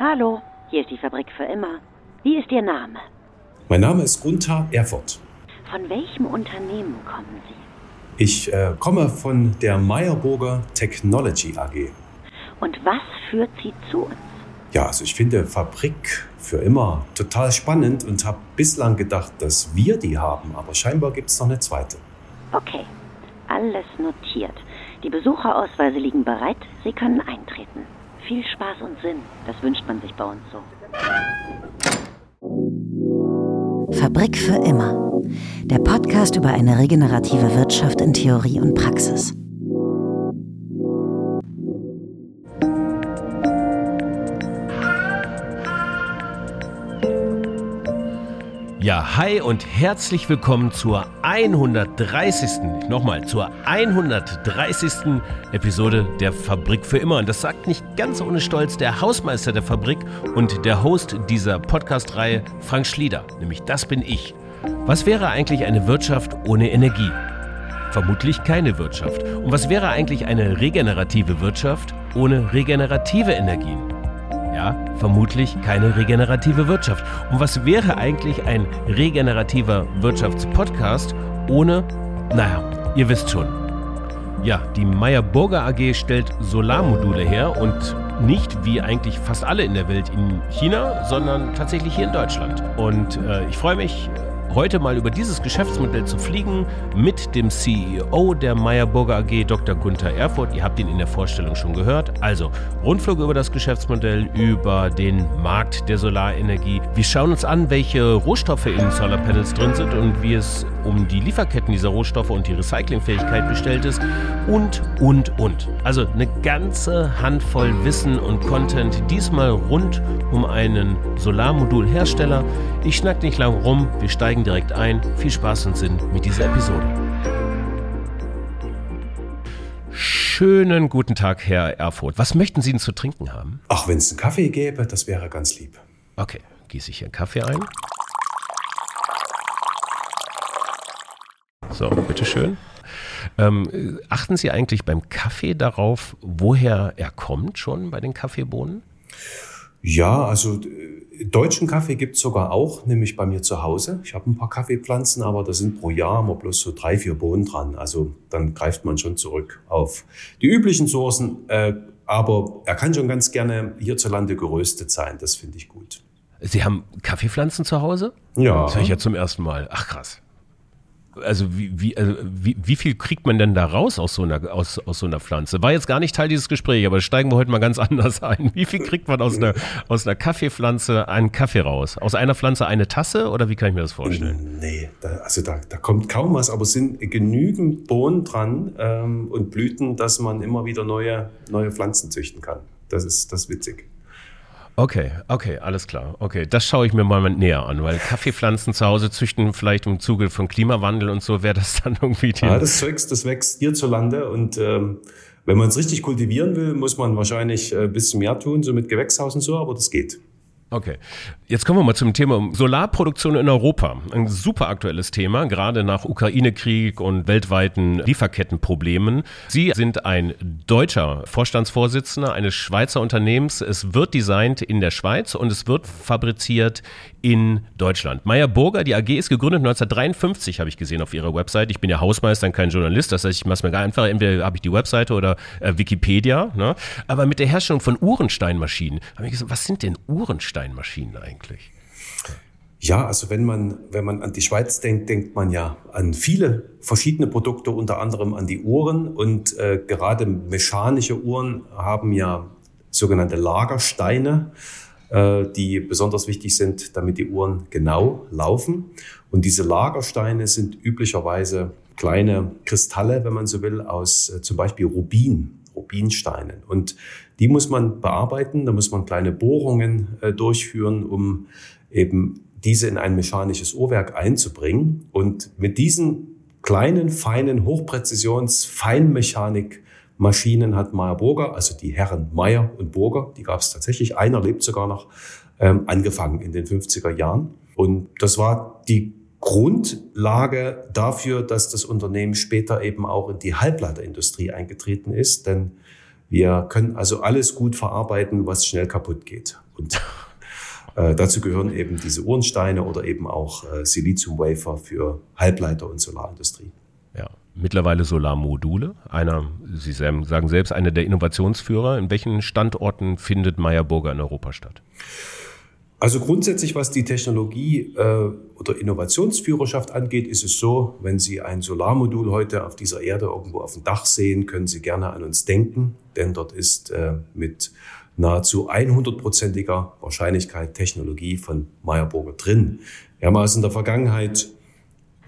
Hallo, hier ist die Fabrik für immer. Wie ist Ihr Name? Mein Name ist Gunther Erfurt. Von welchem Unternehmen kommen Sie? Ich äh, komme von der Meyerburger Technology AG. Und was führt Sie zu uns? Ja, also ich finde Fabrik für immer total spannend und habe bislang gedacht, dass wir die haben, aber scheinbar gibt es noch eine zweite. Okay, alles notiert. Die Besucherausweise liegen bereit. Sie können eintreten. Viel Spaß und Sinn, das wünscht man sich bei uns so. Fabrik für immer. Der Podcast über eine regenerative Wirtschaft in Theorie und Praxis. Ja, hi und herzlich willkommen zur 130. Nochmal, zur 130. Episode der Fabrik für immer. Und das sagt nicht ganz ohne Stolz der Hausmeister der Fabrik und der Host dieser Podcast-Reihe, Frank Schlieder. Nämlich das bin ich. Was wäre eigentlich eine Wirtschaft ohne Energie? Vermutlich keine Wirtschaft. Und was wäre eigentlich eine regenerative Wirtschaft ohne regenerative Energien? Ja, vermutlich keine regenerative Wirtschaft. Und was wäre eigentlich ein regenerativer Wirtschaftspodcast ohne, naja, ihr wisst schon. Ja, die Meyer Burger AG stellt Solarmodule her und nicht wie eigentlich fast alle in der Welt in China, sondern tatsächlich hier in Deutschland. Und äh, ich freue mich heute mal über dieses Geschäftsmodell zu fliegen mit dem CEO der Meyerburger AG, Dr. Gunther Erfurt. Ihr habt ihn in der Vorstellung schon gehört. Also Rundflug über das Geschäftsmodell, über den Markt der Solarenergie. Wir schauen uns an, welche Rohstoffe in Solarpanels drin sind und wie es um die Lieferketten dieser Rohstoffe und die Recyclingfähigkeit bestellt ist und, und, und. Also eine ganze Handvoll Wissen und Content, diesmal rund um einen Solarmodulhersteller. Ich schnack nicht lang rum, wir steigen direkt ein. Viel Spaß und Sinn mit dieser Episode. Schönen guten Tag, Herr Erfurt. Was möchten Sie denn zu trinken haben? Ach, wenn es einen Kaffee gäbe, das wäre ganz lieb. Okay, gieße ich hier einen Kaffee ein. So, bitteschön. Ähm, achten Sie eigentlich beim Kaffee darauf, woher er kommt schon bei den Kaffeebohnen? Ja, also Deutschen Kaffee gibt's sogar auch, nämlich bei mir zu Hause. Ich habe ein paar Kaffeepflanzen, aber da sind pro Jahr immer bloß so drei, vier Bohnen dran. Also dann greift man schon zurück auf die üblichen Sourcen. Äh, aber er kann schon ganz gerne hierzulande geröstet sein. Das finde ich gut. Sie haben Kaffeepflanzen zu Hause? Ja. Das höre ich ja zum ersten Mal. Ach krass also wie, wie, also wie, wie viel kriegt man denn da raus aus so, einer, aus, aus so einer Pflanze? War jetzt gar nicht Teil dieses Gesprächs, aber steigen wir heute mal ganz anders ein. Wie viel kriegt man aus einer, aus einer Kaffeepflanze einen Kaffee raus? Aus einer Pflanze eine Tasse oder wie kann ich mir das vorstellen? Nee, da, also da, da kommt kaum was, aber es sind genügend Bohnen dran ähm, und Blüten, dass man immer wieder neue, neue Pflanzen züchten kann. Das ist, das ist witzig. Okay, okay, alles klar. Okay, das schaue ich mir mal näher an, weil Kaffeepflanzen zu Hause züchten, vielleicht im Zuge von Klimawandel und so, wäre das dann irgendwie die. Ja, das Zeugs, das wächst hierzulande und ähm, wenn man es richtig kultivieren will, muss man wahrscheinlich ein äh, bisschen mehr tun, so mit Gewächshaus und so, aber das geht. Okay. Jetzt kommen wir mal zum Thema Solarproduktion in Europa. Ein super aktuelles Thema, gerade nach Ukraine-Krieg und weltweiten Lieferkettenproblemen. Sie sind ein deutscher Vorstandsvorsitzender eines Schweizer Unternehmens. Es wird designt in der Schweiz und es wird fabriziert in Deutschland. Meyer Burger, die AG ist gegründet 1953, habe ich gesehen auf ihrer Website. Ich bin ja Hausmeister und kein Journalist, das heißt, ich mache es mir gar einfach, entweder habe ich die Webseite oder äh, Wikipedia. Ne? Aber mit der Herstellung von Uhrensteinmaschinen habe ich gesagt, was sind denn Uhrensteinmaschinen eigentlich? Ja, also wenn man, wenn man an die Schweiz denkt, denkt man ja an viele verschiedene Produkte, unter anderem an die Uhren. Und äh, gerade mechanische Uhren haben ja sogenannte Lagersteine. Äh, die besonders wichtig sind, damit die Uhren genau laufen. Und diese Lagersteine sind üblicherweise kleine Kristalle, wenn man so will, aus äh, zum Beispiel Rubin, Rubinsteinen. Und die muss man bearbeiten, da muss man kleine Bohrungen äh, durchführen, um eben diese in ein mechanisches Uhrwerk einzubringen. Und mit diesen kleinen, feinen, Hochpräzisions-Feinmechanik Maschinen hat Meyer Burger, also die Herren Meyer und Burger, die gab es tatsächlich, einer lebt sogar noch, ähm, angefangen in den 50er Jahren. Und das war die Grundlage dafür, dass das Unternehmen später eben auch in die Halbleiterindustrie eingetreten ist. Denn Wir können also alles gut verarbeiten, was schnell kaputt geht. Und äh, dazu gehören eben diese Uhrensteine oder eben auch äh, Silizium-Wafer für Halbleiter und Solarindustrie. Ja, mittlerweile Solarmodule. Einer, Sie sagen selbst, einer der Innovationsführer. In welchen Standorten findet Meyer Burger in Europa statt? Also grundsätzlich, was die Technologie äh, oder Innovationsführerschaft angeht, ist es so, wenn Sie ein Solarmodul heute auf dieser Erde irgendwo auf dem Dach sehen, können Sie gerne an uns denken, denn dort ist äh, mit nahezu 100-prozentiger Wahrscheinlichkeit Technologie von Meyerburger drin. Wir haben also in der Vergangenheit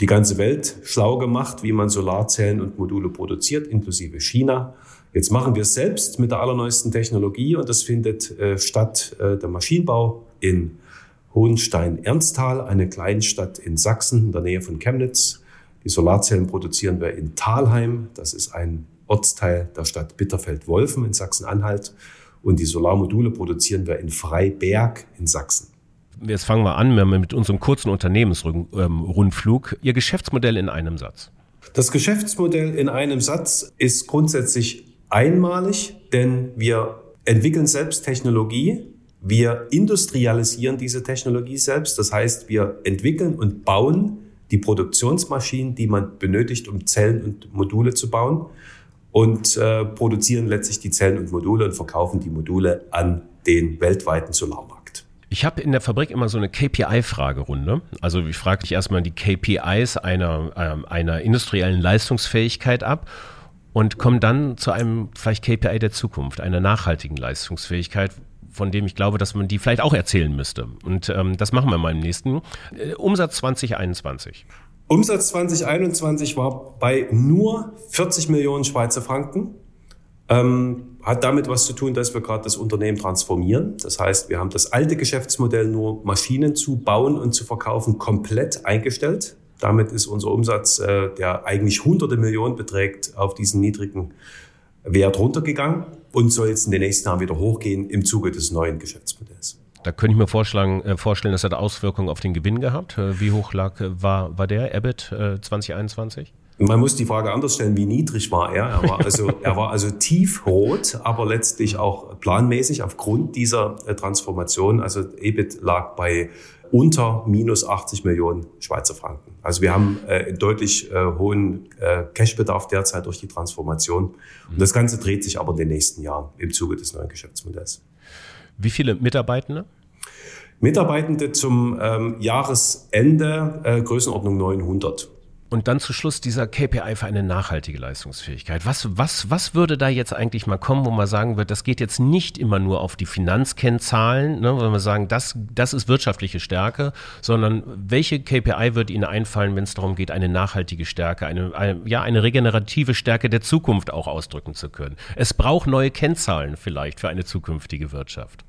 die ganze Welt schlau gemacht, wie man Solarzellen und Module produziert, inklusive China. Jetzt machen wir es selbst mit der allerneuesten Technologie und das findet äh, statt äh, der Maschinenbau in Hohenstein-Ernsthal, eine Kleinstadt in Sachsen in der Nähe von Chemnitz. Die Solarzellen produzieren wir in Thalheim, das ist ein Ortsteil der Stadt Bitterfeld-Wolfen in Sachsen-Anhalt. Und die Solarmodule produzieren wir in Freiberg in Sachsen. Jetzt fangen wir an mit unserem kurzen Unternehmensrundflug. Ihr Geschäftsmodell in einem Satz. Das Geschäftsmodell in einem Satz ist grundsätzlich einmalig, denn wir entwickeln selbst Technologie, wir industrialisieren diese Technologie selbst. Das heißt, wir entwickeln und bauen die Produktionsmaschinen, die man benötigt, um Zellen und Module zu bauen und äh, produzieren letztlich die Zellen und Module und verkaufen die Module an den weltweiten Solarmarkt. Ich habe in der Fabrik immer so eine KPI-Fragerunde. Also ich frage dich erstmal die KPIs einer, äh, einer industriellen Leistungsfähigkeit ab und komme dann zu einem vielleicht KPI der Zukunft, einer nachhaltigen Leistungsfähigkeit, von dem ich glaube, dass man die vielleicht auch erzählen müsste. Und ähm, das machen wir mal im nächsten. Äh, Umsatz 2021. Umsatz 2021 war bei nur 40 Millionen Schweizer Franken. Ähm, hat damit was zu tun, dass wir gerade das Unternehmen transformieren. Das heißt, wir haben das alte Geschäftsmodell nur Maschinen zu bauen und zu verkaufen komplett eingestellt. Damit ist unser Umsatz, äh, der eigentlich hunderte Millionen beträgt, auf diesen niedrigen Wert runtergegangen und soll jetzt in den nächsten Jahren wieder hochgehen im Zuge des neuen Geschäftsmodells. Da könnte ich mir vorschlagen, äh, vorstellen, das hat Auswirkungen auf den Gewinn gehabt. Äh, wie hoch lag, äh, war, war der EBIT äh, 2021? Man muss die Frage anders stellen, wie niedrig war er? Er war also, er war also tiefrot, aber letztlich auch planmäßig aufgrund dieser äh, Transformation. Also EBIT lag bei unter minus 80 Millionen Schweizer Franken. Also wir haben äh, deutlich äh, hohen äh, Cashbedarf derzeit durch die Transformation. Und das Ganze dreht sich aber in den nächsten Jahren im Zuge des neuen Geschäftsmodells. Wie viele Mitarbeitende? Mitarbeitende zum ähm, Jahresende äh, Größenordnung 900. Und dann zu Schluss dieser KPI für eine nachhaltige Leistungsfähigkeit. Was, was, was würde da jetzt eigentlich mal kommen, wo man sagen wird, das geht jetzt nicht immer nur auf die Finanzkennzahlen, ne, wo man sagen, das, das ist wirtschaftliche Stärke, sondern welche KPI wird Ihnen einfallen, wenn es darum geht, eine nachhaltige Stärke, eine, eine, ja, eine regenerative Stärke der Zukunft auch ausdrücken zu können? Es braucht neue Kennzahlen vielleicht für eine zukünftige Wirtschaft.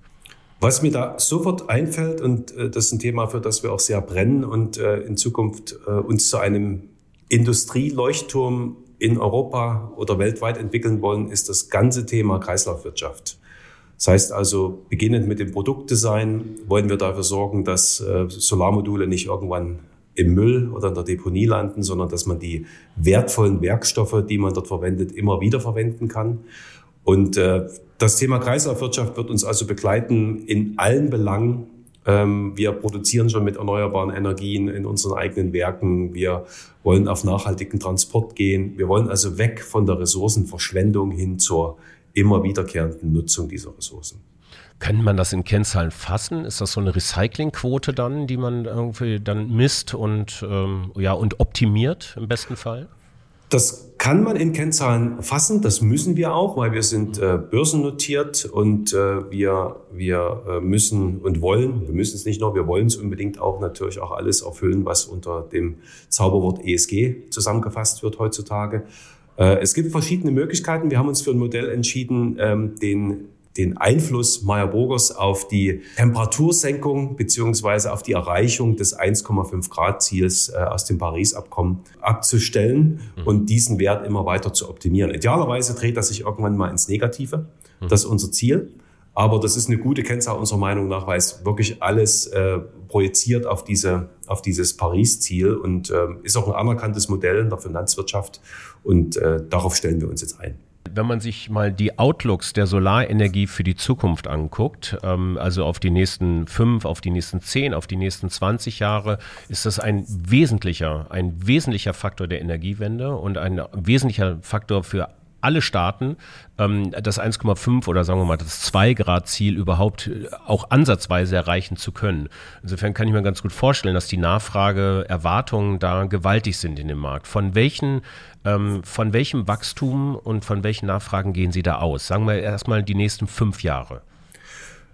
Was mir da sofort einfällt, und äh, das ist ein Thema, für das wir auch sehr brennen und äh, in Zukunft äh, uns zu einem Industrieleuchtturm in Europa oder weltweit entwickeln wollen, ist das ganze Thema Kreislaufwirtschaft. Das heißt also, beginnend mit dem Produktdesign wollen wir dafür sorgen, dass äh, Solarmodule nicht irgendwann im Müll oder in der Deponie landen, sondern dass man die wertvollen Werkstoffe, die man dort verwendet, immer wieder verwenden kann. Und äh, das Thema Kreislaufwirtschaft wird uns also begleiten in allen Belangen. Ähm, wir produzieren schon mit erneuerbaren Energien in unseren eigenen Werken. Wir wollen auf nachhaltigen Transport gehen. Wir wollen also weg von der Ressourcenverschwendung hin zur immer wiederkehrenden Nutzung dieser Ressourcen. Kann man das in Kennzahlen fassen? Ist das so eine Recyclingquote dann, die man irgendwie dann misst und, ähm, ja, und optimiert im besten Fall? Das kann man in Kennzahlen fassen, das müssen wir auch, weil wir sind äh, börsennotiert und äh, wir, wir äh, müssen und wollen, wir müssen es nicht nur, wir wollen es unbedingt auch natürlich auch alles erfüllen, was unter dem Zauberwort ESG zusammengefasst wird heutzutage. Äh, es gibt verschiedene Möglichkeiten. Wir haben uns für ein Modell entschieden, ähm, den den Einfluss Meyer Burgers auf die Temperatursenkung beziehungsweise auf die Erreichung des 1,5 Grad Ziels äh, aus dem Paris-Abkommen abzustellen mhm. und diesen Wert immer weiter zu optimieren. Idealerweise dreht das sich irgendwann mal ins Negative. Mhm. Das ist unser Ziel. Aber das ist eine gute Kennzahl unserer Meinung nach, weil es wirklich alles äh, projiziert auf, diese, auf dieses Paris-Ziel und äh, ist auch ein anerkanntes Modell in der Finanzwirtschaft. Und äh, darauf stellen wir uns jetzt ein. Wenn man sich mal die Outlooks der Solarenergie für die Zukunft anguckt, ähm, also auf die nächsten fünf, auf die nächsten zehn, auf die nächsten 20 Jahre, ist das ein wesentlicher, ein wesentlicher Faktor der Energiewende und ein wesentlicher Faktor für alle Staaten ähm, das 1,5 oder sagen wir mal das 2 Grad Ziel überhaupt äh, auch ansatzweise erreichen zu können. Insofern kann ich mir ganz gut vorstellen, dass die Nachfrage, Erwartungen da gewaltig sind in dem Markt. Von welchen ähm, von welchem Wachstum und von welchen Nachfragen gehen Sie da aus? Sagen wir erstmal die nächsten fünf Jahre.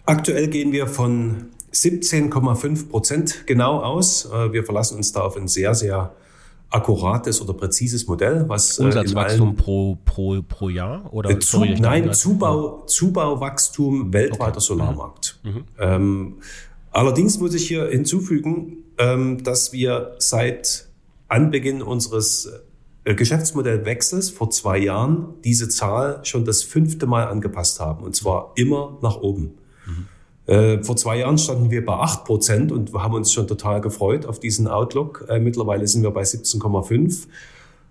Aktuell gehen wir von 17,5 Prozent genau aus. Äh, wir verlassen uns da auf ein sehr, sehr akkurates oder präzises Modell, was äh, Umsatzwachstum pro, pro, pro Jahr oder äh, zu, sorry, nein Zubau Zubauwachstum weltweiter okay. Solarmarkt. Mhm. mhm. Ähm, allerdings muss ich hier hinzufügen, ähm, dass wir seit Anbeginn unseres äh, Geschäftsmodellwechsels vor zwei Jahren diese Zahl schon das fünfte Mal angepasst haben und zwar immer nach oben. Äh, vor zwei Jahren standen wir bei 8 Prozent und haben uns schon total gefreut auf diesen Outlook. Äh, mittlerweile sind wir bei 17,5.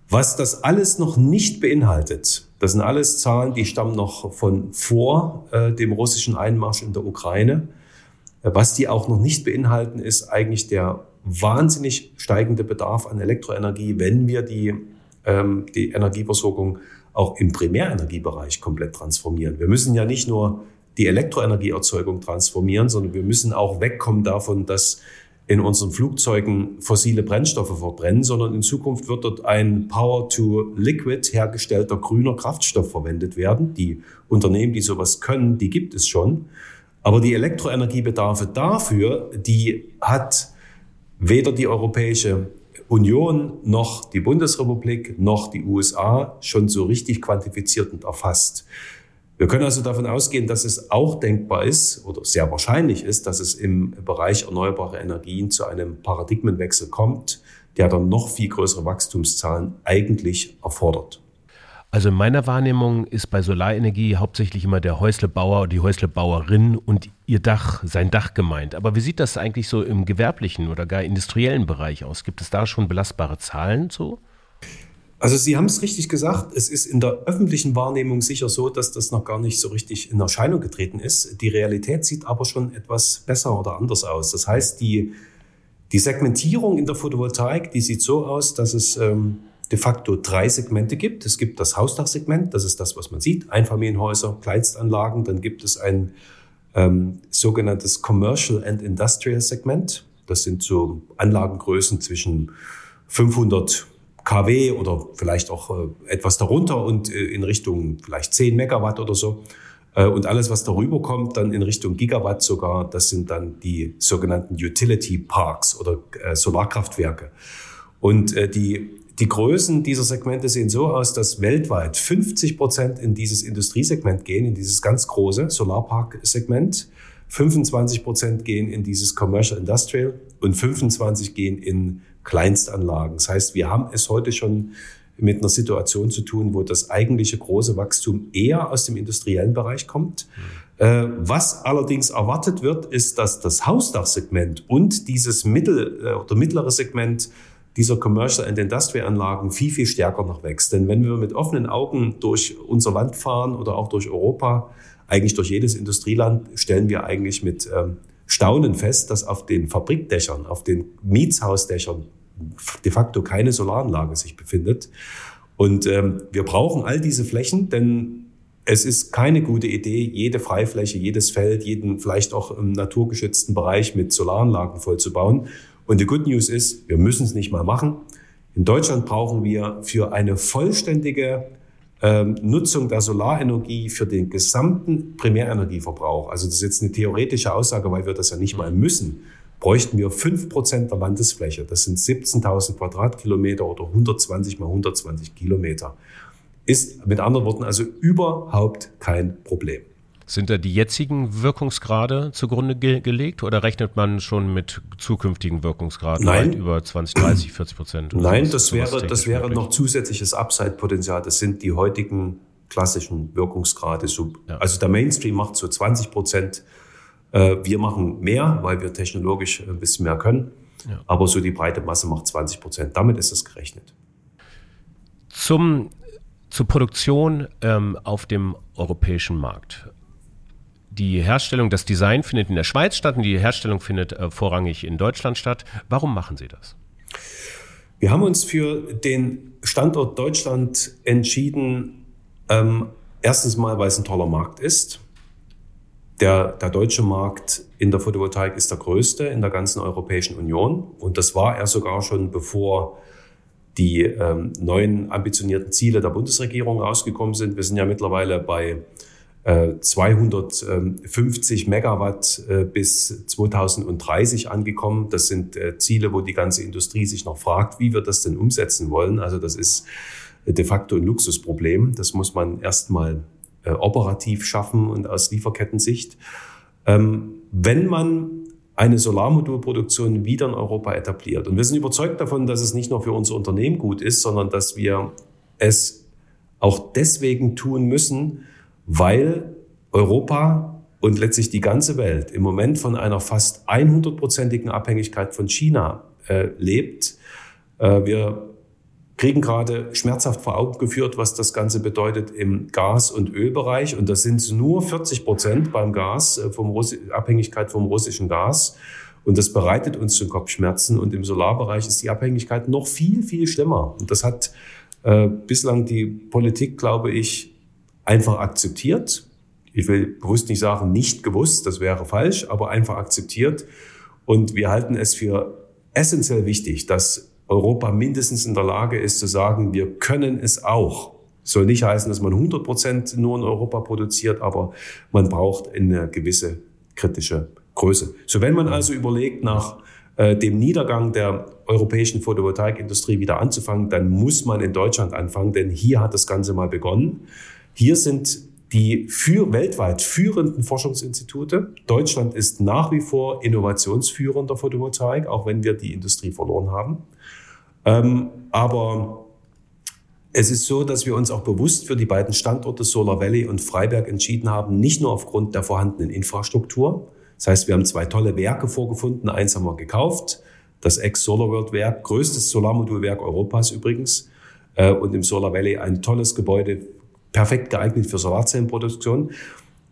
Was das alles noch nicht beinhaltet, das sind alles Zahlen, die stammen noch von vor äh, dem russischen Einmarsch in der Ukraine. Was die auch noch nicht beinhalten, ist eigentlich der wahnsinnig steigende Bedarf an Elektroenergie, wenn wir die, ähm, die Energieversorgung auch im Primärenergiebereich komplett transformieren. Wir müssen ja nicht nur die Elektroenergieerzeugung transformieren, sondern wir müssen auch wegkommen davon, dass in unseren Flugzeugen fossile Brennstoffe verbrennen, sondern in Zukunft wird dort ein Power-to-Liquid hergestellter grüner Kraftstoff verwendet werden. Die Unternehmen, die sowas können, die gibt es schon. Aber die Elektroenergiebedarfe dafür, die hat weder die Europäische Union noch die Bundesrepublik noch die USA schon so richtig quantifiziert und erfasst. Wir können also davon ausgehen, dass es auch denkbar ist oder sehr wahrscheinlich ist, dass es im Bereich erneuerbare Energien zu einem Paradigmenwechsel kommt, der dann noch viel größere Wachstumszahlen eigentlich erfordert. Also in meiner Wahrnehmung ist bei Solarenergie hauptsächlich immer der Häuslebauer, die Häuslebauerin und ihr Dach, sein Dach gemeint. Aber wie sieht das eigentlich so im gewerblichen oder gar industriellen Bereich aus? Gibt es da schon belastbare Zahlen zu? Also Sie haben es richtig gesagt, es ist in der öffentlichen Wahrnehmung sicher so, dass das noch gar nicht so richtig in Erscheinung getreten ist. Die Realität sieht aber schon etwas besser oder anders aus. Das heißt, die, die Segmentierung in der Photovoltaik, die sieht so aus, dass es ähm, de facto drei Segmente gibt. Es gibt das Hausdachsegment, das ist das, was man sieht, Einfamilienhäuser, Kleinstanlagen. Dann gibt es ein ähm, sogenanntes Commercial and Industrial Segment. Das sind so Anlagengrößen zwischen 500 kW oder vielleicht auch äh, etwas darunter und äh, in Richtung vielleicht 10 Megawatt oder so. Äh, und alles, was darüber kommt, dann in Richtung Gigawatt sogar, das sind dann die sogenannten Utility Parks oder Solarkraftwerke. Und die, die Größen dieser Segmente sehen so aus, dass weltweit 50 Prozent in dieses Industriesegment gehen, in dieses ganz große Solarpark-Segment. 25 Prozent gehen in dieses Commercial Industrial und 25 gehen in Kleinstanlagen. Das heißt, wir haben es heute schon mit einer Situation zu tun, wo das eigentliche große Wachstum eher aus dem industriellen Bereich kommt. Mhm. Was allerdings erwartet wird, ist, dass das Hausdachsegment und dieses mittel- äh, oder mittlere Segment dieser Commercial and Industrial Anlagen viel, viel stärker noch wächst. Denn wenn wir mit offenen Augen durch unser Land fahren oder auch durch Europa, eigentlich durch jedes Industrieland, stellen wir eigentlich mit ähm, Staunen fest, dass auf den Fabrikdächern, auf den Mietshausdächern de facto keine Solaranlage sich befindet. Und ähm, wir brauchen all diese Flächen, denn es ist keine gute Idee, jede Freifläche, jedes Feld, jeden vielleicht auch im naturgeschützten Bereich mit Solaranlagen vollzubauen. Und die Good News ist, wir müssen es nicht mal machen. In Deutschland brauchen wir für eine vollständige ähm, Nutzung der Solarenergie für den gesamten Primärenergieverbrauch, also das ist jetzt eine theoretische Aussage, weil wir das ja nicht mal müssen, bräuchten wir fünf Prozent der Landesfläche. Das sind 17.000 Quadratkilometer oder 120 mal 120 Kilometer. Ist mit anderen Worten also überhaupt kein Problem. Sind da die jetzigen Wirkungsgrade zugrunde ge gelegt oder rechnet man schon mit zukünftigen Wirkungsgraden Nein. über 20, 30, 40 Prozent? Nein, das wäre, das wäre noch zusätzliches Upside-Potenzial. Das sind die heutigen klassischen Wirkungsgrade. Ja. Also der Mainstream macht so 20 Prozent. Äh, wir machen mehr, weil wir technologisch ein bisschen mehr können. Ja. Aber so die breite Masse macht 20 Prozent. Damit ist es gerechnet. Zum zur Produktion ähm, auf dem europäischen Markt. Die Herstellung, das Design findet in der Schweiz statt und die Herstellung findet äh, vorrangig in Deutschland statt. Warum machen Sie das? Wir haben uns für den Standort Deutschland entschieden, ähm, erstens mal, weil es ein toller Markt ist. Der, der deutsche Markt in der Photovoltaik ist der größte in der ganzen Europäischen Union. Und das war er sogar schon, bevor die ähm, neuen ambitionierten Ziele der Bundesregierung rausgekommen sind. Wir sind ja mittlerweile bei 250 Megawatt äh, bis 2030 angekommen. Das sind äh, Ziele, wo die ganze Industrie sich noch fragt, wie wir das denn umsetzen wollen. Also das ist de facto ein Luxusproblem. Das muss man erstmal äh, operativ schaffen und aus Lieferkettensicht. Ähm, wenn man eine Solarmodulproduktion wieder in Europa etabliert. Und wir sind überzeugt davon, dass es nicht nur für unser Unternehmen gut ist, sondern dass wir es auch deswegen tun müssen, weil Europa und letztlich die ganze Welt im Moment von einer fast 100-prozentigen Abhängigkeit von China äh, lebt. Äh, wir kriegen gerade schmerzhaft vor Augen geführt, was das Ganze bedeutet im Gas- und Ölbereich. Und das sind nur 40 Prozent beim Gas, äh, vom Russi Abhängigkeit vom russischen Gas. Und das bereitet uns schon Kopfschmerzen. Und im Solarbereich ist die Abhängigkeit noch viel, viel schlimmer. Und das hat äh, bislang die Politik, glaube ich, einfach akzeptiert. Ich will bewusst nicht sagen, nicht gewusst, das wäre falsch, aber einfach akzeptiert. Und wir halten es für essentiell wichtig, dass Europa mindestens in der Lage ist zu sagen, wir können es auch. Soll nicht heißen, dass man 100 Prozent nur in Europa produziert, aber man braucht eine gewisse kritische Größe. So wenn man also überlegt, nach äh, dem Niedergang der europäischen Photovoltaikindustrie wieder anzufangen, dann muss man in Deutschland anfangen, denn hier hat das Ganze mal begonnen. Hier sind die für, weltweit führenden Forschungsinstitute. Deutschland ist nach wie vor Innovationsführer in der Photovoltaik, auch wenn wir die Industrie verloren haben. Ähm, aber es ist so, dass wir uns auch bewusst für die beiden Standorte Solar Valley und Freiberg entschieden haben, nicht nur aufgrund der vorhandenen Infrastruktur. Das heißt, wir haben zwei tolle Werke vorgefunden. Eins haben wir gekauft, das Ex-Solar-World-Werk, größtes Solarmodulwerk Europas übrigens. Äh, und im Solar Valley ein tolles Gebäude, perfekt geeignet für Solarzellenproduktion.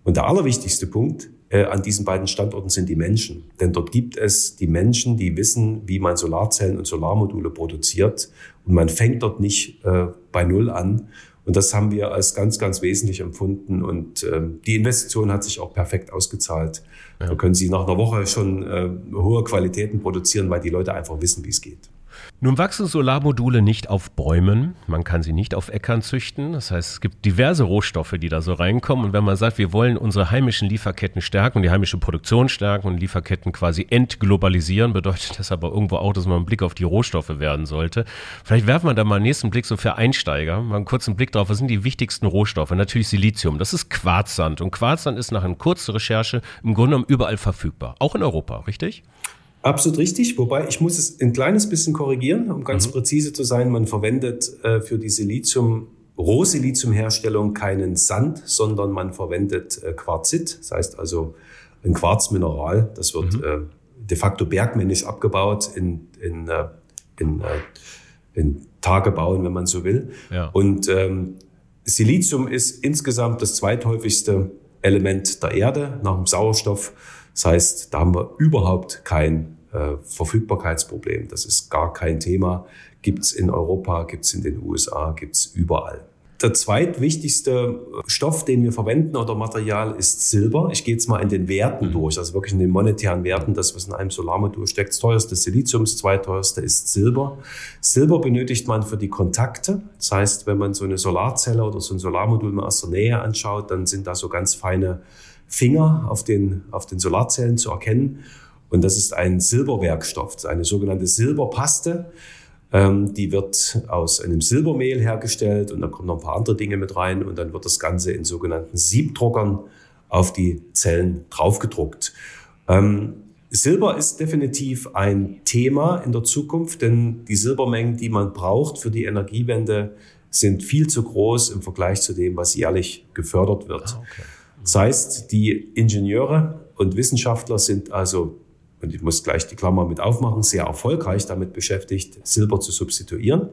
Und der allerwichtigste Punkt, äh, an diesen beiden Standorten sind die Menschen. Denn dort gibt es die Menschen, die wissen, wie man Solarzellen und Solarmodule produziert. Und man fängt dort nicht äh, bei Null an. Und das haben wir als ganz, ganz wesentlich empfunden. Und äh, die Investition hat sich auch perfekt ausgezahlt. Ja. Da können Sie nach einer Woche schon äh, hohe Qualitäten produzieren, weil die Leute einfach wissen, wie es geht. Nun wachsen Solarmodule nicht auf Bäumen, man kann sie nicht auf Äckern züchten. Das heißt, es gibt diverse Rohstoffe, die da so reinkommen. Und wenn man sagt, wir wollen unsere heimischen Lieferketten stärken und die heimische Produktion stärken und Lieferketten quasi entglobalisieren, bedeutet das aber irgendwo auch, dass man einen Blick auf die Rohstoffe werden sollte. Vielleicht werfen wir da mal einen nächsten Blick so für Einsteiger, mal einen kurzen Blick drauf, was sind die wichtigsten Rohstoffe? Natürlich Silizium, das ist Quarzsand. Und Quarzsand ist nach einer kurzen Recherche im Grunde genommen überall verfügbar, auch in Europa, richtig? Absolut richtig, wobei ich muss es ein kleines bisschen korrigieren, um ganz mhm. präzise zu sein. Man verwendet äh, für die Silizium, Rohsiliziumherstellung keinen Sand, sondern man verwendet äh, Quarzit, das heißt also ein Quarzmineral. Das wird mhm. äh, de facto bergmännisch abgebaut in, in, äh, in, äh, in Tagebauen, wenn man so will. Ja. Und ähm, Silizium ist insgesamt das zweithäufigste Element der Erde nach dem Sauerstoff. Das heißt, da haben wir überhaupt kein äh, Verfügbarkeitsproblem. Das ist gar kein Thema. Gibt's in Europa, gibt's in den USA, gibt's überall. Der zweitwichtigste Stoff, den wir verwenden oder Material ist Silber. Ich gehe jetzt mal in den Werten mhm. durch, also wirklich in den monetären Werten, das, was in einem Solarmodul steckt. Das teuerste ist Silizium, das zweiteuerste ist Silber. Silber benötigt man für die Kontakte. Das heißt, wenn man so eine Solarzelle oder so ein Solarmodul mal aus der Nähe anschaut, dann sind da so ganz feine Finger auf den, auf den Solarzellen zu erkennen. Und das ist ein Silberwerkstoff, eine sogenannte Silberpaste. Ähm, die wird aus einem Silbermehl hergestellt und da kommen noch ein paar andere Dinge mit rein und dann wird das Ganze in sogenannten Siebdruckern auf die Zellen draufgedruckt. Ähm, Silber ist definitiv ein Thema in der Zukunft, denn die Silbermengen, die man braucht für die Energiewende, sind viel zu groß im Vergleich zu dem, was jährlich gefördert wird. Ah, okay. Das heißt, die Ingenieure und Wissenschaftler sind also, und ich muss gleich die Klammer mit aufmachen, sehr erfolgreich damit beschäftigt, Silber zu substituieren.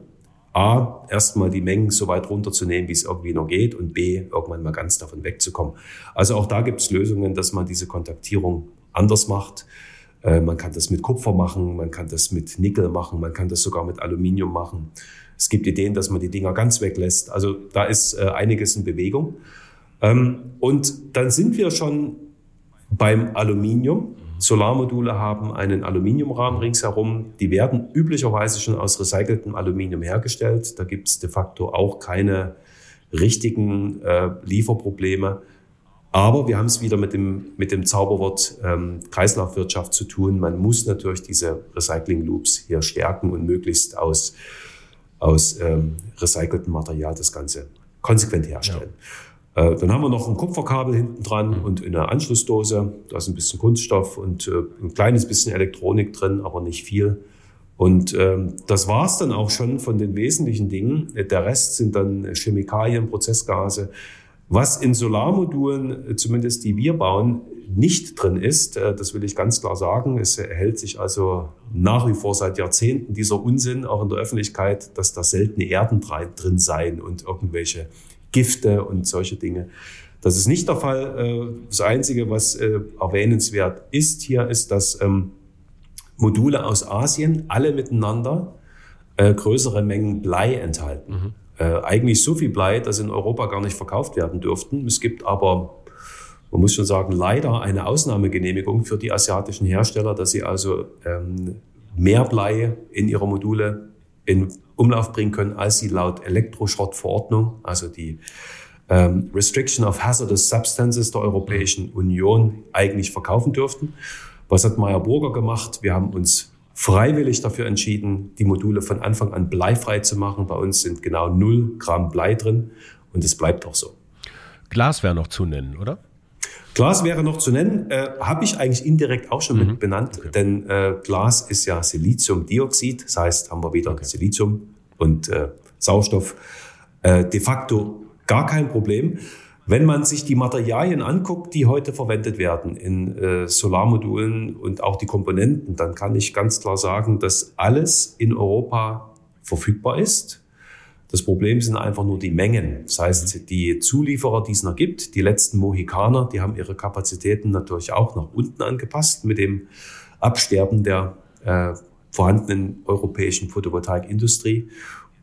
A, erstmal die Mengen so weit runterzunehmen, wie es irgendwie noch geht und B, irgendwann mal ganz davon wegzukommen. Also auch da gibt es Lösungen, dass man diese Kontaktierung anders macht. Äh, man kann das mit Kupfer machen, man kann das mit Nickel machen, man kann das sogar mit Aluminium machen. Es gibt Ideen, dass man die Dinger ganz weglässt. Also da ist äh, einiges in Bewegung. Ähm, und dann sind wir schon beim Aluminium. Solarmodule haben einen Aluminiumrahmen ringsherum. Die werden üblicherweise schon aus recyceltem Aluminium hergestellt. Da gibt es de facto auch keine richtigen äh, Lieferprobleme. Aber wir haben es wieder mit dem, mit dem Zauberwort ähm, Kreislaufwirtschaft zu tun. Man muss natürlich diese Recycling-Loops hier stärken und möglichst aus, aus ähm, recyceltem Material das Ganze konsequent herstellen. Ja. Äh, dann haben wir noch ein Kupferkabel hinten dran mhm. und eine Anschlussdose. Da ist ein bisschen Kunststoff und äh, ein kleines bisschen Elektronik drin, aber nicht viel. Und ähm, das war's dann auch schon von den wesentlichen Dingen. Der Rest sind dann Chemikalien, Prozessgase. Was in Solarmodulen, äh, zumindest die wir bauen, nicht drin ist, das will ich ganz klar sagen. Es erhält sich also nach wie vor seit Jahrzehnten dieser Unsinn, auch in der Öffentlichkeit, dass da seltene Erden drin seien und irgendwelche Gifte und solche Dinge. Das ist nicht der Fall. Äh, das Einzige, was äh, erwähnenswert ist hier, ist, dass ähm, Module aus Asien alle miteinander äh, größere Mengen Blei enthalten. Mhm. Eigentlich so viel Blei, dass in Europa gar nicht verkauft werden dürften. Es gibt aber, man muss schon sagen, leider eine Ausnahmegenehmigung für die asiatischen Hersteller, dass sie also ähm, mehr Blei in ihre Module in Umlauf bringen können, als sie laut Elektroschrottverordnung, also die ähm, Restriction of Hazardous Substances der Europäischen Union, eigentlich verkaufen dürften. Was hat Meyer Burger gemacht? Wir haben uns freiwillig dafür entschieden, die Module von Anfang an bleifrei zu machen. Bei uns sind genau 0 Gramm Blei drin und es bleibt auch so. Glas wäre noch zu nennen, oder? Glas wäre noch zu nennen, äh, habe ich eigentlich indirekt auch schon mhm. mit benannt, okay. denn äh, Glas ist ja Siliziumdioxid, das heißt, haben wir wieder okay. Silizium und äh, Sauerstoff. Äh, de facto gar kein Problem. Wenn man sich die Materialien anguckt, die heute verwendet werden in äh, Solarmodulen und auch die Komponenten, dann kann ich ganz klar sagen, dass alles in Europa verfügbar ist. Das Problem sind einfach nur die Mengen. Das heißt, die Zulieferer, die es noch gibt, die letzten Mohikaner, die haben ihre Kapazitäten natürlich auch nach unten angepasst mit dem Absterben der äh, vorhandenen europäischen Photovoltaikindustrie.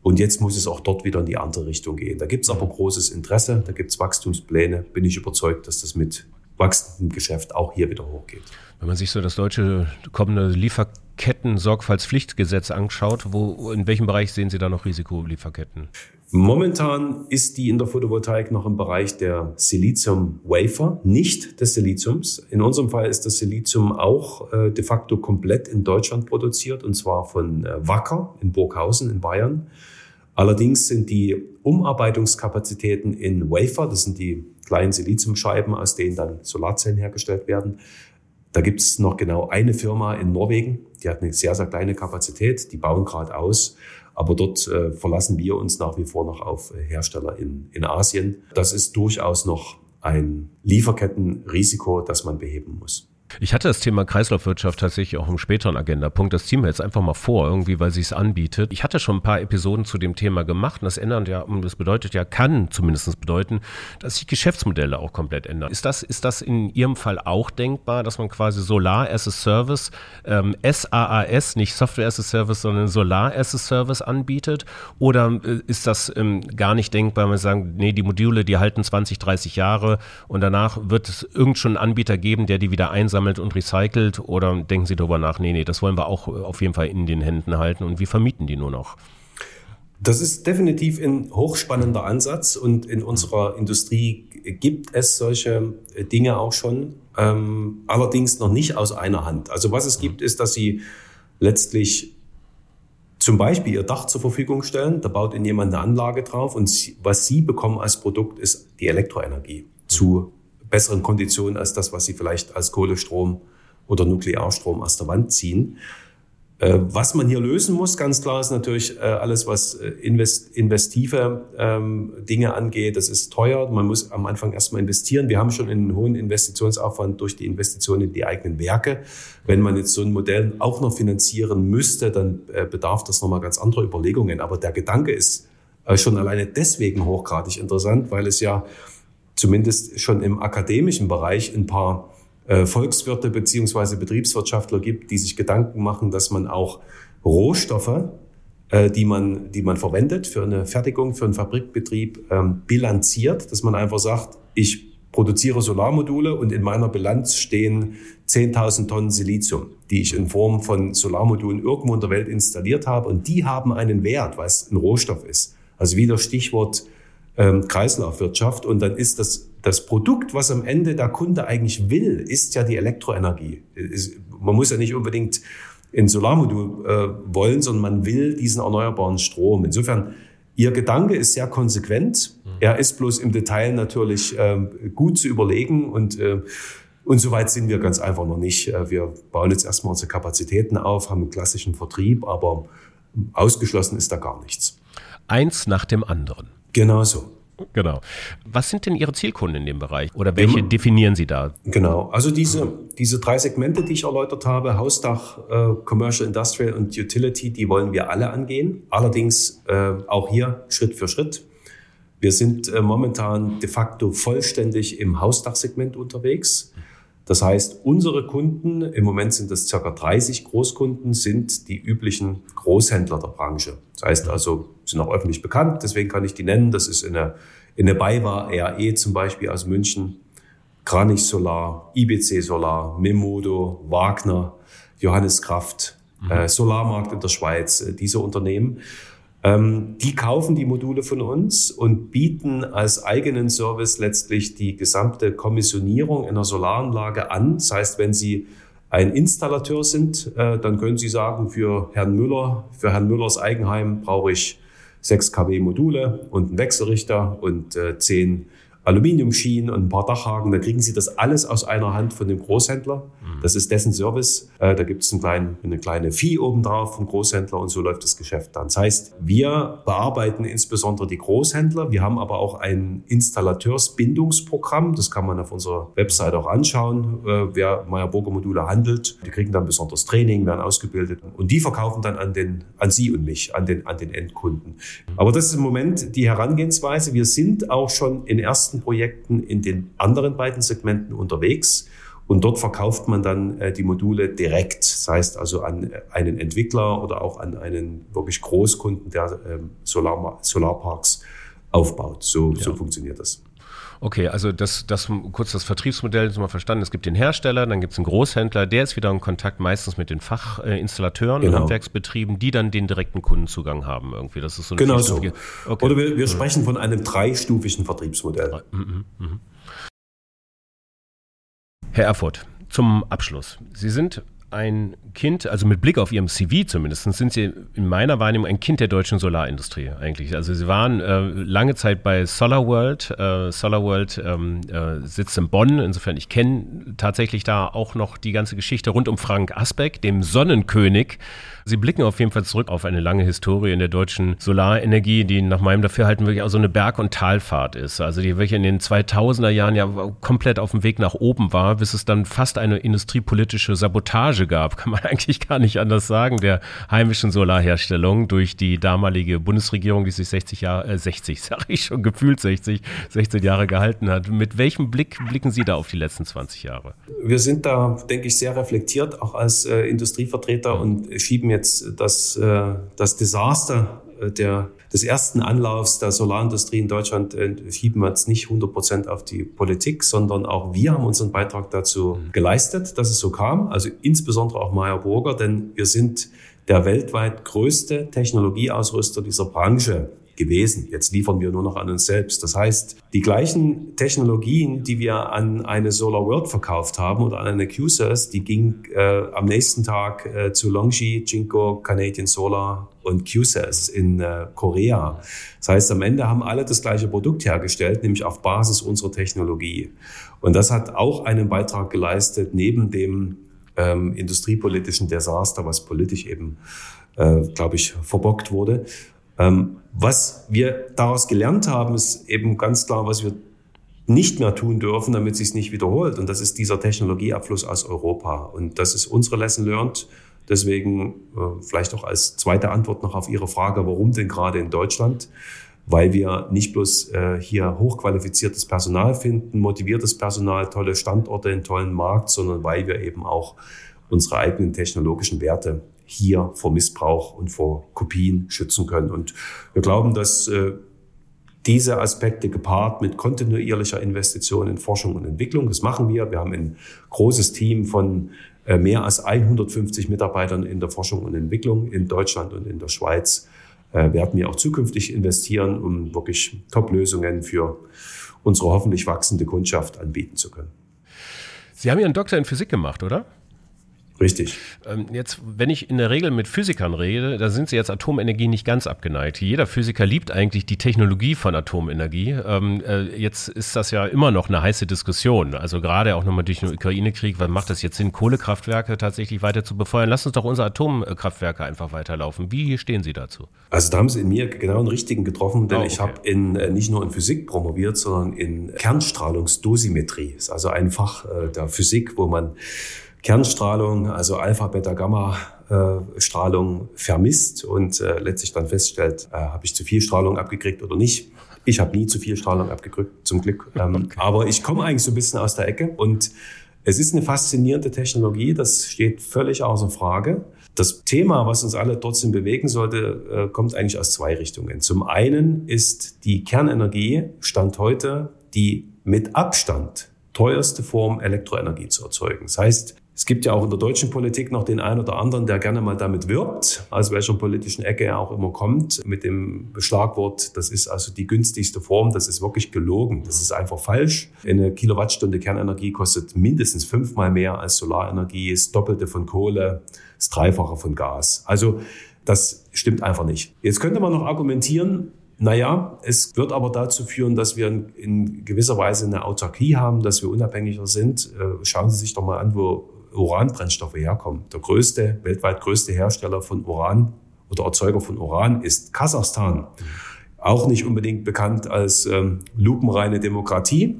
Und jetzt muss es auch dort wieder in die andere Richtung gehen. Da gibt es aber großes Interesse, da gibt es Wachstumspläne. Bin ich überzeugt, dass das mit wachsendem Geschäft auch hier wieder hochgeht. Wenn man sich so das deutsche kommende Lieferketten-Sorgfaltspflichtgesetz anschaut, wo, in welchem Bereich sehen Sie da noch Risikolieferketten? Momentan ist die in der Photovoltaik noch im Bereich der Silizium-Wafer, nicht des Siliziums. In unserem Fall ist das Silizium auch äh, de facto komplett in Deutschland produziert, und zwar von äh, Wacker in Burghausen in Bayern. Allerdings sind die Umarbeitungskapazitäten in Wafer, das sind die kleinen Siliziumscheiben, aus denen dann Solarzellen hergestellt werden. Da gibt es noch genau eine Firma in Norwegen, die hat eine sehr, sehr kleine Kapazität, die bauen gerade aus. Aber dort äh, verlassen wir uns nach wie vor noch auf Hersteller in, in Asien. Das ist durchaus noch ein Lieferkettenrisiko, das man beheben muss. Ich hatte das Thema Kreislaufwirtschaft tatsächlich auch im späteren Agendapunkt. Das ziehen wir jetzt einfach mal vor, irgendwie, weil sie es anbietet. Ich hatte schon ein paar Episoden zu dem Thema gemacht und das ändert ja, das bedeutet ja, kann zumindest bedeuten, dass sich Geschäftsmodelle auch komplett ändern. Ist das, ist das in Ihrem Fall auch denkbar, dass man quasi Solar as a Service, ähm, SaaS, nicht Software as a Service, sondern Solar as a Service anbietet? Oder äh, ist das ähm, gar nicht denkbar, wenn man sagen, nee, die Module, die halten 20, 30 Jahre und danach wird es irgend schon einen Anbieter geben, der die wieder einsammelt sammelt und recycelt? Oder denken Sie darüber nach, nee, nee, das wollen wir auch äh, auf jeden Fall in den Händen halten und wir vermieten die nur noch? Das ist definitiv ein hochspannender Ansatz und in unserer Industrie gibt es solche äh, Dinge auch schon, ähm, allerdings noch nicht aus einer Hand. Also was es gibt, ist, dass Sie letztlich zum Beispiel Ihr Dach zur Verfügung stellen, da baut Ihnen jemand eine Anlage drauf und was Sie bekommen als Produkt ist die Elektroenergie zu besseren Konditionen als das, was sie vielleicht als Kohlestrom oder Nuklearstrom aus der Wand ziehen. Äh, was man hier lösen muss, ganz klar, ist natürlich äh, alles, was äh, invest investive ähm, Dinge angeht. Das ist teuer. Man muss am Anfang erstmal investieren. Wir haben schon einen hohen Investitionsaufwand durch die Investition in die eigenen Werke. Wenn man jetzt so ein Modell auch noch finanzieren müsste, dann bedarf das nochmal ganz anderer Überlegungen. Aber der Gedanke ist schon alleine deswegen hochgradig interessant, weil es ja zumindest schon im akademischen Bereich ein paar äh, Volkswirte beziehungsweise Betriebswirtschaftler gibt, die sich Gedanken machen, dass man auch Rohstoffe, äh, die man, die man verwendet für eine Fertigung, für einen Fabrikbetrieb, ähm, bilanziert, dass man einfach sagt, ich produziere Solarmodule und in meiner Bilanz stehen 10.000 Tonnen Silizium, die ich in Form von Solarmodulen irgendwo in der Welt installiert habe und die haben einen Wert, weil es ein Rohstoff ist. Also wieder Stichwort ähm, Kreislaufwirtschaft und dann ist das das Produkt, was am Ende der Kunde eigentlich will, ist ja die Elektroenergie. Man muss ja nicht unbedingt ein Solarmodul äh, wollen, sondern man will diesen erneuerbaren Strom. Insofern, Ihr Gedanke ist sehr konsequent. Mhm. Er ist bloß im Detail natürlich äh, gut zu überlegen und äh, und soweit sind wir ganz einfach noch nicht. Äh, wir bauen jetzt erstmal unsere Kapazitäten auf, haben einen klassischen Vertrieb, aber ausgeschlossen ist da gar nichts. Eins nach dem anderen. Genau so. Genau. Was sind denn Ihre Zielkunden in dem Bereich oder welche Im, definieren Sie da? Genau, also diese, diese drei Segmente, die ich erläutert habe, Hausdach, äh, Commercial, Industrial und Utility, die wollen wir alle angehen. Allerdings äh, auch hier Schritt für Schritt. Wir sind äh, momentan de facto vollständig im Hausdachsegment unterwegs. Das heißt, unsere Kunden, im Moment sind das circa 30 Großkunden, sind die üblichen Großhändler der Branche. Das heißt also, sind auch öffentlich bekannt, deswegen kann ich die nennen. Das ist in der, in der BayWa RAE zum Beispiel aus München, Kranich Solar, IBC Solar, Memodo, Wagner, Johannes Kraft, mhm. äh, Solarmarkt in der Schweiz, äh, diese Unternehmen. Ähm, die kaufen die Module von uns und bieten als eigenen Service letztlich die gesamte Kommissionierung einer Solaranlage an. Das heißt, wenn Sie ein Installateur sind, äh, dann können Sie sagen, für Herrn Müller, für Herrn Müllers Eigenheim brauche ich 6 kW Module und einen Wechselrichter und äh, 10 Aluminiumschienen und ein paar Dachhaken. Da kriegen Sie das alles aus einer Hand von dem Großhändler. Mhm. Das ist dessen Service. Äh, da gibt es eine kleine Fee obendrauf vom Großhändler und so läuft das Geschäft dann. Das heißt, wir bearbeiten insbesondere die Großhändler. Wir haben aber auch ein Installateursbindungsprogramm. Das kann man auf unserer Website auch anschauen. Äh, wer Meyer Burger Module handelt, die kriegen dann besonders Training, werden ausgebildet und die verkaufen dann an den, an Sie und mich, an den, an den Endkunden. Aber das ist im Moment die Herangehensweise. Wir sind auch schon in ersten ersten Projekten in den anderen beiden Segmenten unterwegs. Und dort verkauft man dann äh, die Module direkt, das heißt also an einen Entwickler oder auch an einen wirklich Großkunden, der ähm, Solar, Solarparks aufbaut. So, ja. so funktioniert das. Okay, also das, das kurz das Vertriebsmodell ist mal verstanden. Es gibt den Hersteller, dann gibt es einen Großhändler, der ist wieder in Kontakt meistens mit den Fachinstallateuren genau. und Handwerksbetrieben, die dann den direkten Kundenzugang haben irgendwie. Das ist so genau so. Okay. Oder wir, wir sprechen von einem dreistufigen Vertriebsmodell. Mhm, mh. Herr Erfurt, zum Abschluss. Sie sind ein Kind, also mit Blick auf Ihrem CV zumindest, sind Sie in meiner Wahrnehmung ein Kind der deutschen Solarindustrie eigentlich. Also Sie waren äh, lange Zeit bei SolarWorld. Äh, SolarWorld ähm, äh, sitzt in Bonn. Insofern, ich kenne tatsächlich da auch noch die ganze Geschichte rund um Frank Asbeck, dem Sonnenkönig Sie blicken auf jeden Fall zurück auf eine lange Historie in der deutschen Solarenergie, die nach meinem Dafürhalten wirklich auch so eine Berg- und Talfahrt ist. Also die wirklich in den 2000er Jahren ja komplett auf dem Weg nach oben war, bis es dann fast eine industriepolitische Sabotage gab, kann man eigentlich gar nicht anders sagen, der heimischen Solarherstellung durch die damalige Bundesregierung, die sich 60 Jahre, äh 60, sage ich schon, gefühlt 60, 16 Jahre gehalten hat. Mit welchem Blick blicken Sie da auf die letzten 20 Jahre? Wir sind da, denke ich, sehr reflektiert, auch als äh, Industrievertreter und schieben jetzt das, äh, das Desaster äh, der, des ersten Anlaufs der Solarindustrie in Deutschland äh, schieben wir jetzt nicht 100 Prozent auf die Politik, sondern auch wir haben unseren Beitrag dazu mhm. geleistet, dass es so kam. Also insbesondere auch Meyer Burger, denn wir sind der weltweit größte Technologieausrüster dieser Branche gewesen. Jetzt liefern wir nur noch an uns selbst. Das heißt, die gleichen Technologien, die wir an eine Solar World verkauft haben oder an eine QSAS, die ging äh, am nächsten Tag äh, zu Longji, Jinko, Canadian Solar und QSAS in äh, Korea. Das heißt, am Ende haben alle das gleiche Produkt hergestellt, nämlich auf Basis unserer Technologie. Und das hat auch einen Beitrag geleistet, neben dem ähm, industriepolitischen Desaster, was politisch eben, äh, glaube ich, verbockt wurde. Ähm, was wir daraus gelernt haben, ist eben ganz klar, was wir nicht mehr tun dürfen, damit es sich nicht wiederholt. Und das ist dieser Technologieabfluss aus Europa. Und das ist unsere Lesson learned. Deswegen äh, vielleicht auch als zweite Antwort noch auf Ihre Frage, warum denn gerade in Deutschland? Weil wir nicht bloß äh, hier hochqualifiziertes Personal finden, motiviertes Personal, tolle Standorte, einen tollen Markt, sondern weil wir eben auch unsere eigenen technologischen Werte hier vor Missbrauch und vor Kopien schützen können. Und wir glauben, dass äh, diese Aspekte gepaart mit kontinuierlicher Investition in Forschung und Entwicklung, das machen wir. Wir haben ein großes Team von äh, mehr als 150 Mitarbeitern in der Forschung und Entwicklung in Deutschland und in der Schweiz. Äh, werden wir auch zukünftig investieren, um wirklich Top-Lösungen für unsere hoffentlich wachsende Kundschaft anbieten zu können. Sie haben Ihren Doktor in Physik gemacht, oder? Richtig. Ähm, jetzt, wenn ich in der Regel mit Physikern rede, da sind sie jetzt Atomenergie nicht ganz abgeneigt. Jeder Physiker liebt eigentlich die Technologie von Atomenergie. Ähm, äh, jetzt ist das ja immer noch eine heiße Diskussion. Also gerade auch nochmal durch den Ukraine-Krieg, was macht das jetzt Sinn, Kohlekraftwerke tatsächlich weiter zu befeuern? Lass uns doch unsere Atomkraftwerke einfach weiterlaufen. Wie stehen Sie dazu? Also da haben Sie in mir genau einen richtigen getroffen, denn oh, okay. ich habe in, äh, nicht nur in Physik promoviert, sondern in Kernstrahlungsdosimetrie. Das ist also ein Fach äh, der Physik, wo man Kernstrahlung, also Alpha, Beta, Gamma äh, Strahlung vermisst und äh, letztlich dann feststellt, äh, habe ich zu viel Strahlung abgekriegt oder nicht. Ich habe nie zu viel Strahlung abgekriegt, zum Glück. Ähm, okay. Aber ich komme eigentlich so ein bisschen aus der Ecke und es ist eine faszinierende Technologie, das steht völlig außer Frage. Das Thema, was uns alle trotzdem bewegen sollte, kommt eigentlich aus zwei Richtungen. Zum einen ist die Kernenergie Stand heute die mit Abstand teuerste Form, Elektroenergie zu erzeugen. Das heißt, es gibt ja auch in der deutschen Politik noch den einen oder anderen, der gerne mal damit wirbt, aus welcher politischen Ecke er auch immer kommt, mit dem Schlagwort, das ist also die günstigste Form, das ist wirklich gelogen, das ist einfach falsch. Eine Kilowattstunde Kernenergie kostet mindestens fünfmal mehr als Solarenergie, das Doppelte von Kohle, das Dreifache von Gas. Also das stimmt einfach nicht. Jetzt könnte man noch argumentieren, naja, es wird aber dazu führen, dass wir in, gewisser Weise eine Autarkie haben, dass wir unabhängiger sind. Äh, schauen Sie sich doch mal an, wo Uranbrennstoffe herkommen. Der größte, weltweit größte Hersteller von Uran oder Erzeuger von Uran ist Kasachstan. Auch nicht unbedingt bekannt als ähm, lupenreine Demokratie.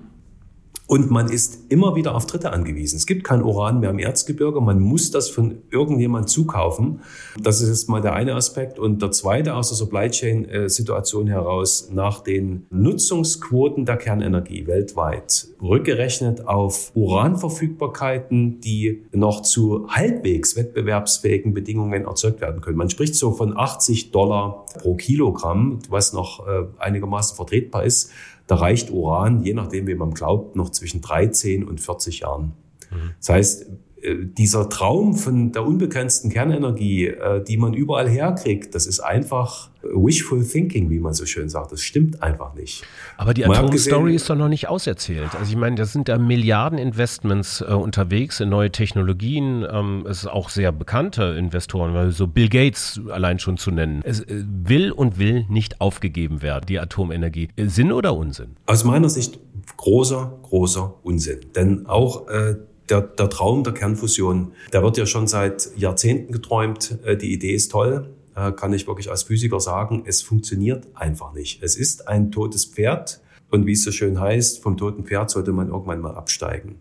Und man ist immer wieder auf Dritte angewiesen. Es gibt kein Uran mehr im Erzgebirge. Man muss das von irgendjemand zukaufen. Das ist jetzt mal der eine Aspekt. Und der zweite aus der Supply Chain Situation heraus nach den Nutzungsquoten der Kernenergie weltweit rückgerechnet auf Uranverfügbarkeiten, die noch zu halbwegs wettbewerbsfähigen Bedingungen erzeugt werden können. Man spricht so von 80 Dollar pro Kilogramm, was noch äh, einigermaßen vertretbar ist. Da reicht Uran, je nachdem, wie man glaubt, noch zwischen 13 und 40 Jahren. Mhm. Das heißt, dieser Traum von der unbegrenzten Kernenergie, äh, die man überall herkriegt, das ist einfach wishful thinking, wie man so schön sagt. Das stimmt einfach nicht. Aber die Atomstory ist doch noch nicht auserzählt. Also ich meine, da sind da Milliardeninvestments äh, unterwegs in neue Technologien. Ähm, es ist auch sehr bekannte Investoren, weil so Bill Gates allein schon zu nennen. Es äh, will und will nicht aufgegeben werden, die Atomenergie. Äh, Sinn oder Unsinn? Aus meiner Sicht großer, großer Unsinn. Denn auch äh, der, der Traum der Kernfusion, der wird ja schon seit Jahrzehnten geträumt. Äh, die Idee ist toll, äh, kann ich wirklich als Physiker sagen, es funktioniert einfach nicht. Es ist ein totes Pferd und wie es so schön heißt, vom toten Pferd sollte man irgendwann mal absteigen.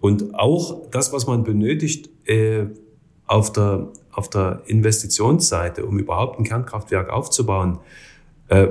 Und auch das, was man benötigt äh, auf, der, auf der Investitionsseite, um überhaupt ein Kernkraftwerk aufzubauen,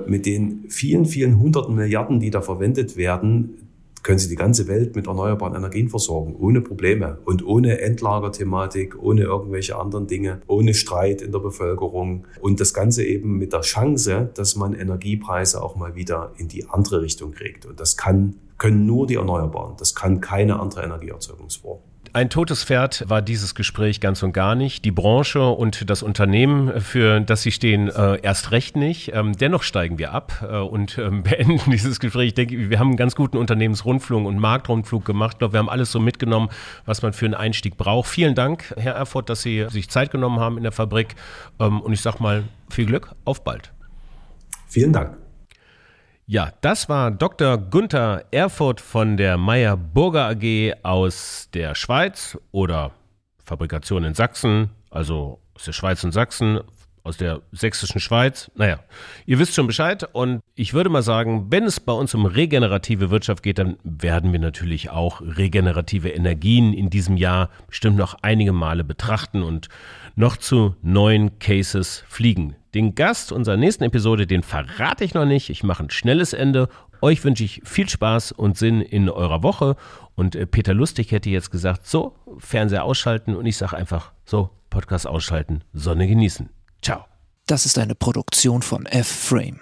mit den vielen, vielen hunderten Milliarden, die da verwendet werden, können Sie die ganze Welt mit erneuerbaren Energien versorgen, ohne Probleme und ohne Endlagerthematik, ohne irgendwelche anderen Dinge, ohne Streit in der Bevölkerung und das Ganze eben mit der Chance, dass man Energiepreise auch mal wieder in die andere Richtung kriegt. Und das kann, können nur die Erneuerbaren, das kann keine andere Energieerzeugungsform. Ein totes Pferd war dieses Gespräch ganz und gar nicht. Die Branche und das Unternehmen, für das Sie stehen, äh, erst recht nicht. Ähm, dennoch steigen wir ab äh, und ähm, beenden dieses Gespräch. Ich denke, wir haben einen ganz guten Unternehmensrundflug und Marktrundflug gemacht. Ich glaube, wir haben alles so mitgenommen, was man für einen Einstieg braucht. Vielen Dank, Herr Erfurt, dass Sie sich Zeit genommen haben in der Fabrik. Ähm, und ich sage mal, viel Glück, auf bald. Vielen Dank. Ja, das war Dr. Gunther Erfurt von der Meyer Burger AG aus der Schweiz oder Fabrikation in Sachsen, also aus der Schweiz und Sachsen, aus der sächsischen Schweiz. Naja, ihr wisst schon Bescheid. Und ich würde mal sagen, wenn es bei uns um regenerative Wirtschaft geht, dann werden wir natürlich auch regenerative Energien in diesem Jahr bestimmt noch einige Male betrachten und noch zu neuen Cases fliegen. Den Gast unserer nächsten Episode, den verrate ich noch nicht. Ich mache ein schnelles Ende. Euch wünsche ich viel Spaß und Sinn in eurer Woche. Und äh, Peter Lustig hätte jetzt gesagt, so, Fernseher ausschalten. Und ich sage einfach, so, Podcast ausschalten, Sonne genießen. Ciao. Das ist eine Produktion von F-Frame.